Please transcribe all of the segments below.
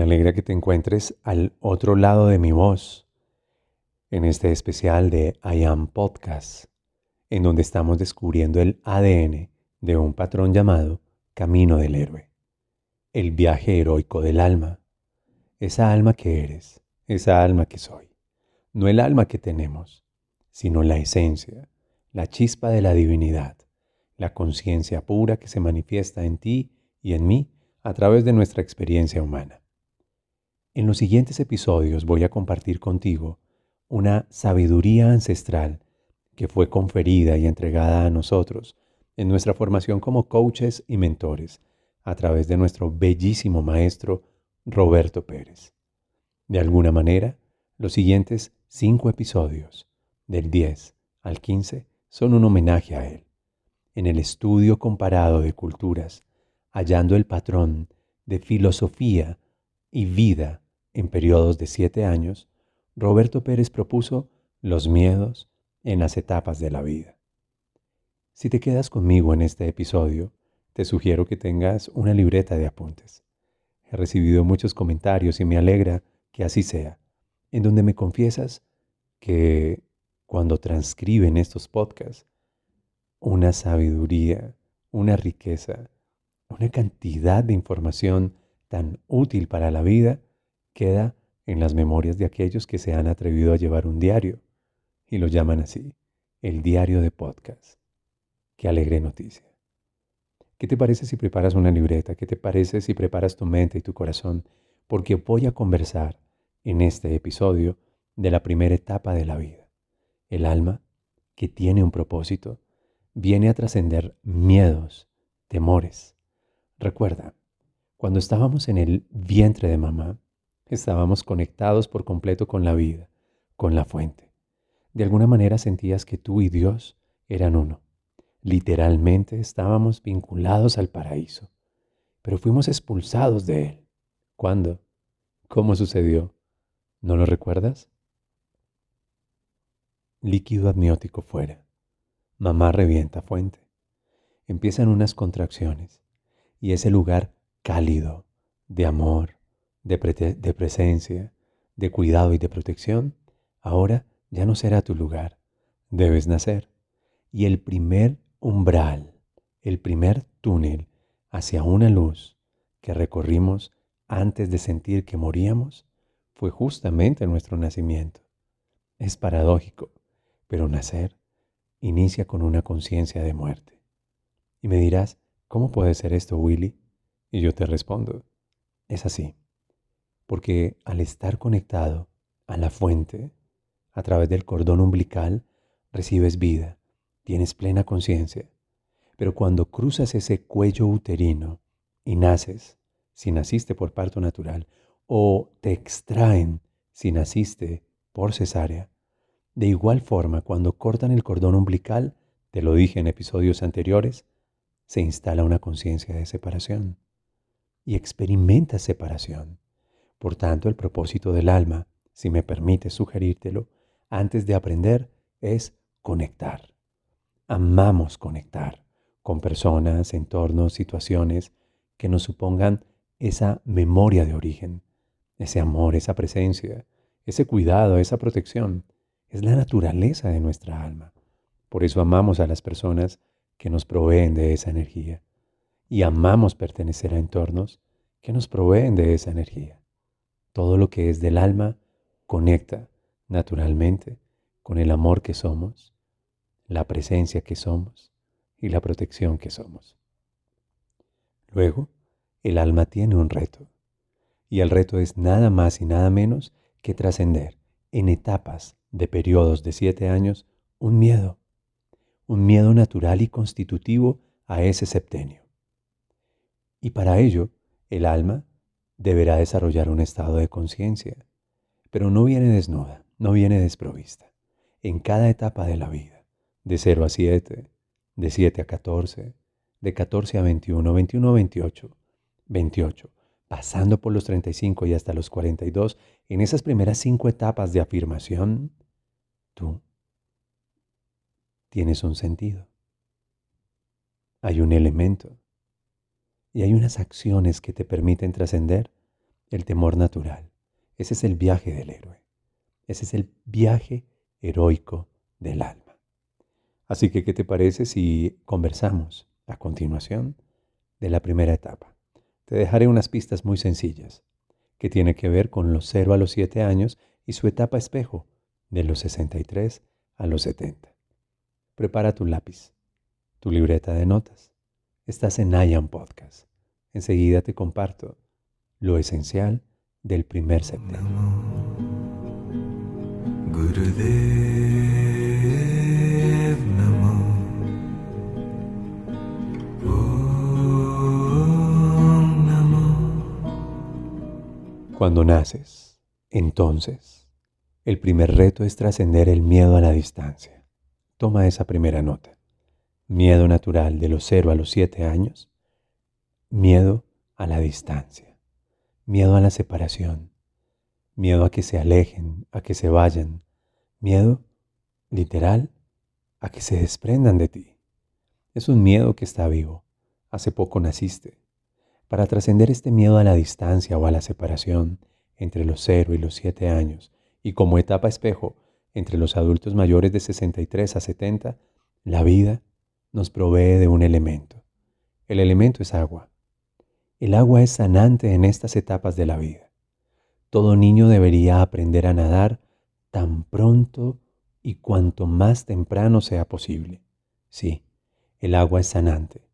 Me alegra que te encuentres al otro lado de mi voz en este especial de I Am Podcast, en donde estamos descubriendo el ADN de un patrón llamado Camino del Héroe, el viaje heroico del alma, esa alma que eres, esa alma que soy, no el alma que tenemos, sino la esencia, la chispa de la divinidad, la conciencia pura que se manifiesta en ti y en mí a través de nuestra experiencia humana. En los siguientes episodios voy a compartir contigo una sabiduría ancestral que fue conferida y entregada a nosotros en nuestra formación como coaches y mentores a través de nuestro bellísimo maestro Roberto Pérez. De alguna manera, los siguientes cinco episodios, del 10 al 15, son un homenaje a él. En el estudio comparado de culturas, hallando el patrón de filosofía y vida en periodos de siete años, Roberto Pérez propuso los miedos en las etapas de la vida. Si te quedas conmigo en este episodio, te sugiero que tengas una libreta de apuntes. He recibido muchos comentarios y me alegra que así sea, en donde me confiesas que cuando transcriben estos podcasts, una sabiduría, una riqueza, una cantidad de información tan útil para la vida queda en las memorias de aquellos que se han atrevido a llevar un diario y lo llaman así, el diario de podcast. Qué alegre noticia. ¿Qué te parece si preparas una libreta? ¿Qué te parece si preparas tu mente y tu corazón? Porque voy a conversar en este episodio de la primera etapa de la vida. El alma, que tiene un propósito, viene a trascender miedos, temores. Recuerda, cuando estábamos en el vientre de mamá, estábamos conectados por completo con la vida, con la fuente. De alguna manera sentías que tú y Dios eran uno. Literalmente estábamos vinculados al paraíso, pero fuimos expulsados de él. ¿Cuándo? ¿Cómo sucedió? ¿No lo recuerdas? Líquido amniótico fuera. Mamá revienta fuente. Empiezan unas contracciones y ese lugar cálido, de amor, de, presencia, de cuidado y de protección, ahora ya no será tu lugar. Debes nacer. Y el primer umbral, el primer túnel hacia una luz que recorrimos antes de sentir que moríamos, fue justamente nuestro nacimiento. Es paradójico, pero nacer inicia con una conciencia de muerte. Y me dirás, ¿cómo puede ser esto, Willy? Y yo te respondo, es así porque al estar conectado a la fuente, a través del cordón umbilical, recibes vida, tienes plena conciencia. Pero cuando cruzas ese cuello uterino y naces, si naciste por parto natural, o te extraen si naciste por cesárea, de igual forma, cuando cortan el cordón umbilical, te lo dije en episodios anteriores, se instala una conciencia de separación y experimentas separación. Por tanto, el propósito del alma, si me permite sugerírtelo, antes de aprender, es conectar. Amamos conectar con personas, entornos, situaciones que nos supongan esa memoria de origen, ese amor, esa presencia, ese cuidado, esa protección. Es la naturaleza de nuestra alma. Por eso amamos a las personas que nos proveen de esa energía. Y amamos pertenecer a entornos que nos proveen de esa energía. Todo lo que es del alma conecta naturalmente con el amor que somos, la presencia que somos y la protección que somos. Luego, el alma tiene un reto, Y el reto es nada más y nada menos que trascender en etapas de periodos de siete años un miedo, un miedo natural y constitutivo a ese septenio. Y para ello, el alma deberá desarrollar un estado de conciencia, pero no viene desnuda, no viene desprovista. En cada etapa de la vida, de 0 a 7, de 7 a 14, de 14 a 21, 21 a 28, 28, pasando por los 35 y hasta los 42, en esas primeras cinco etapas de afirmación, tú tienes un sentido. Hay un elemento y hay unas acciones que te permiten trascender el temor natural. Ese es el viaje del héroe. Ese es el viaje heroico del alma. Así que, ¿qué te parece si conversamos a continuación de la primera etapa? te dejaré unas pistas muy sencillas, que tiene que ver con los 0 a los 7 años y su etapa espejo, de los 63 a los 70. Prepara tu lápiz, tu libreta de notas. Estás en IAM Podcast. Enseguida te comparto lo esencial del primer septenio. Cuando naces, entonces, el primer reto es trascender el miedo a la distancia. Toma esa primera nota. Miedo natural de los 0 a los 7 años. Miedo a la distancia. Miedo a la separación. Miedo a que se alejen, a que se vayan. Miedo, literal, a que se desprendan de ti. Es un miedo que está vivo. Hace poco naciste. Para trascender este miedo a la distancia o a la separación entre los 0 y los 7 años, y como etapa espejo entre los adultos mayores de 63 a 70, la vida nos provee de un elemento. El elemento es agua. El agua es sanante en estas etapas de la vida. Todo niño debería aprender a nadar tan pronto y cuanto más temprano sea posible. Sí, el agua es sanante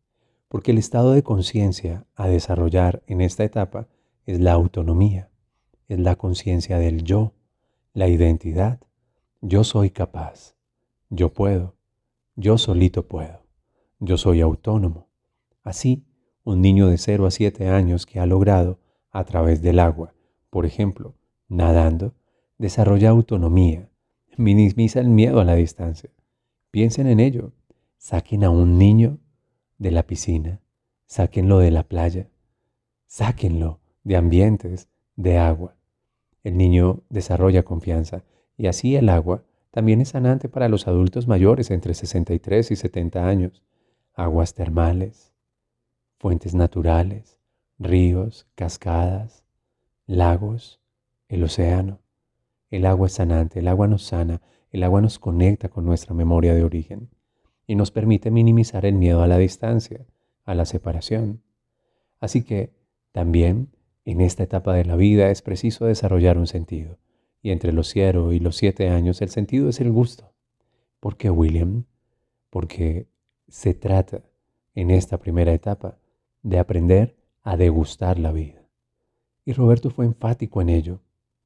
porque el estado de conciencia a desarrollar en esta etapa es la autonomía, es la conciencia del yo, la identidad. Yo soy capaz, yo puedo, yo solito puedo, yo soy autónomo. Así, un niño de 0 a 7 años que ha logrado, a través del agua, por ejemplo, nadando, desarrolla autonomía, minimiza el miedo a la distancia. Piensen en ello, saquen a un niño de la piscina, sáquenlo de la playa, sáquenlo de ambientes de agua. El niño desarrolla confianza y así el agua también es sanante para los adultos mayores entre 63 y 70 años. Aguas termales, fuentes naturales, ríos, cascadas, lagos, el océano. El agua es sanante, el agua nos sana, el agua nos conecta con nuestra memoria de origen y nos permite minimizar el miedo a la distancia, a la separación. Así que también en esta etapa de la vida es preciso desarrollar un sentido. Y entre los 0 y los 7 años el sentido es el gusto. ¿Por qué, William? Porque se trata en esta primera etapa de aprender a degustar la vida. Y Roberto fue enfático en ello.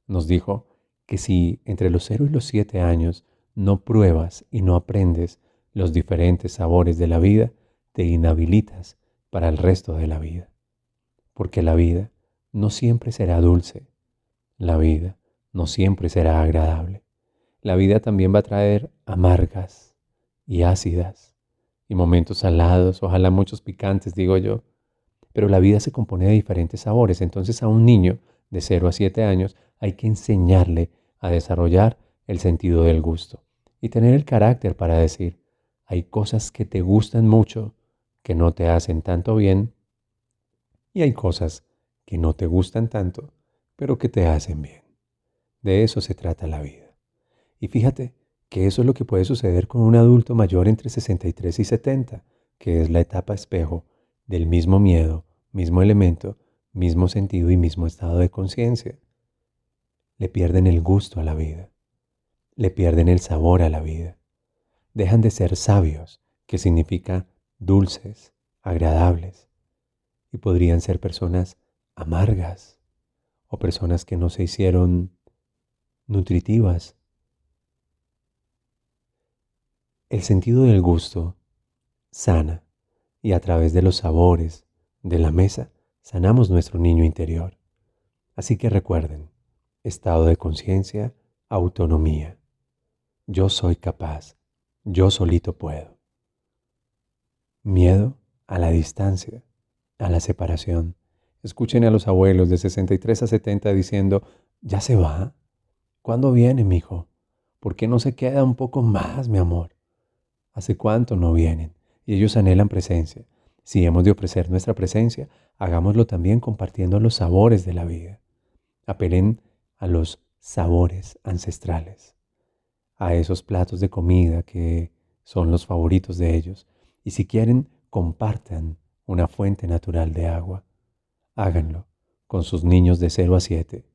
Nos dijo que si entre los 0 y los 7 años no pruebas y no aprendes los diferentes sabores de la vida, te inhabilitas para el resto de la vida. Porque la vida no siempre será dulce, la vida no siempre será agradable. La vida también va a traer amargas y ácidas y momentos salados, ojalá muchos picantes, digo yo. Pero la vida se compone de diferentes sabores, entonces a un niño de 0 a 7 años hay que enseñarle a desarrollar el sentido del gusto y tener el carácter para decir, hay cosas que te gustan mucho, que no te hacen tanto bien, y hay cosas que no te gustan tanto, pero que te hacen bien. De eso se trata la vida. Y fíjate que eso es lo que puede suceder con un adulto mayor entre 63 y 70, que es la etapa espejo del mismo miedo, mismo elemento, mismo sentido y mismo estado de conciencia. Le pierden el gusto a la vida, le pierden el sabor a la vida dejan de ser sabios, que significa dulces, agradables, y podrían ser personas amargas o personas que no se hicieron nutritivas. El sentido del gusto sana y a través de los sabores de la mesa sanamos nuestro niño interior. Así que recuerden, estado de conciencia, autonomía. Yo soy capaz, yo solito puedo. Miedo a la distancia, a la separación. Escuchen a los abuelos de 63 a 70 diciendo, ¿ya se va? ¿Cuándo viene, mi hijo? ¿Por qué no se queda un poco más, mi amor? ¿Hace cuánto no vienen? Y ellos anhelan presencia. Si hemos de ofrecer nuestra presencia, hagámoslo también compartiendo los sabores de la vida. Apelen a los sabores ancestrales, a esos platos de comida que son los favoritos de ellos. Y si quieren, compartan una fuente natural de agua. Háganlo con sus niños de 0 a 7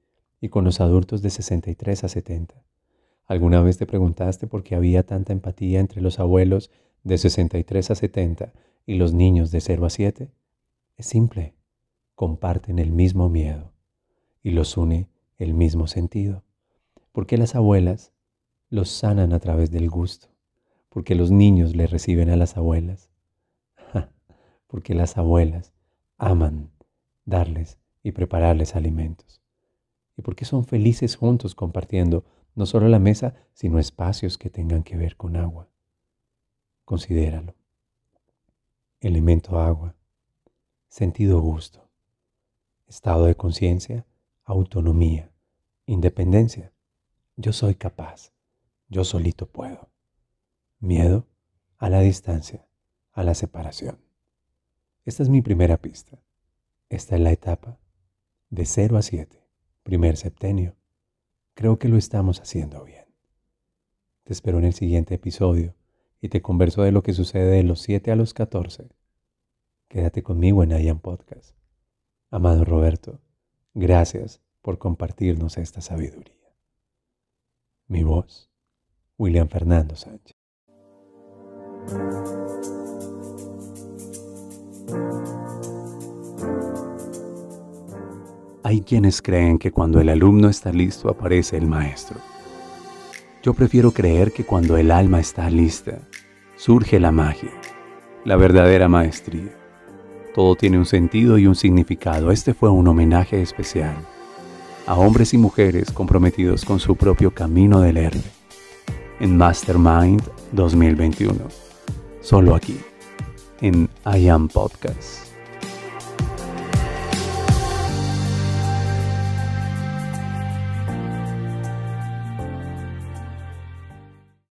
y con los adultos de 63 a 70. ¿Alguna vez te preguntaste por qué había tanta empatía entre los abuelos de 63 a 70 y los niños de 0 a 7? Es simple, comparten el mismo miedo y los une el mismo sentido. Porque las abuelas los sanan a través del gusto, porque los niños le reciben a las abuelas, porque las abuelas aman darles y prepararles alimentos, y porque son felices juntos compartiendo no solo la mesa, sino espacios que tengan que ver con agua. Considéralo. Elemento agua, sentido gusto, estado de conciencia, autonomía, independencia. Yo soy capaz, yo solito puedo. Miedo a la distancia, a la separación. Esta es mi primera pista. Esta es la etapa de 0 a 7, primer septenio Creo que lo estamos haciendo bien. Te espero en el siguiente episodio y te converso de lo que sucede de los 7 a los 14. Quédate conmigo en IAM Podcast. Amado Roberto, gracias por compartirnos esta sabiduría. Mi voz, William Fernando Sánchez. Hay quienes creen que cuando el alumno está listo aparece el maestro. Yo prefiero creer que cuando el alma está lista, surge la magia, la verdadera maestría. Todo tiene un sentido y un significado. Este fue un homenaje especial a hombres y mujeres comprometidos con su propio camino del héroe. En Mastermind 2021. Solo aquí, en I Am Podcast.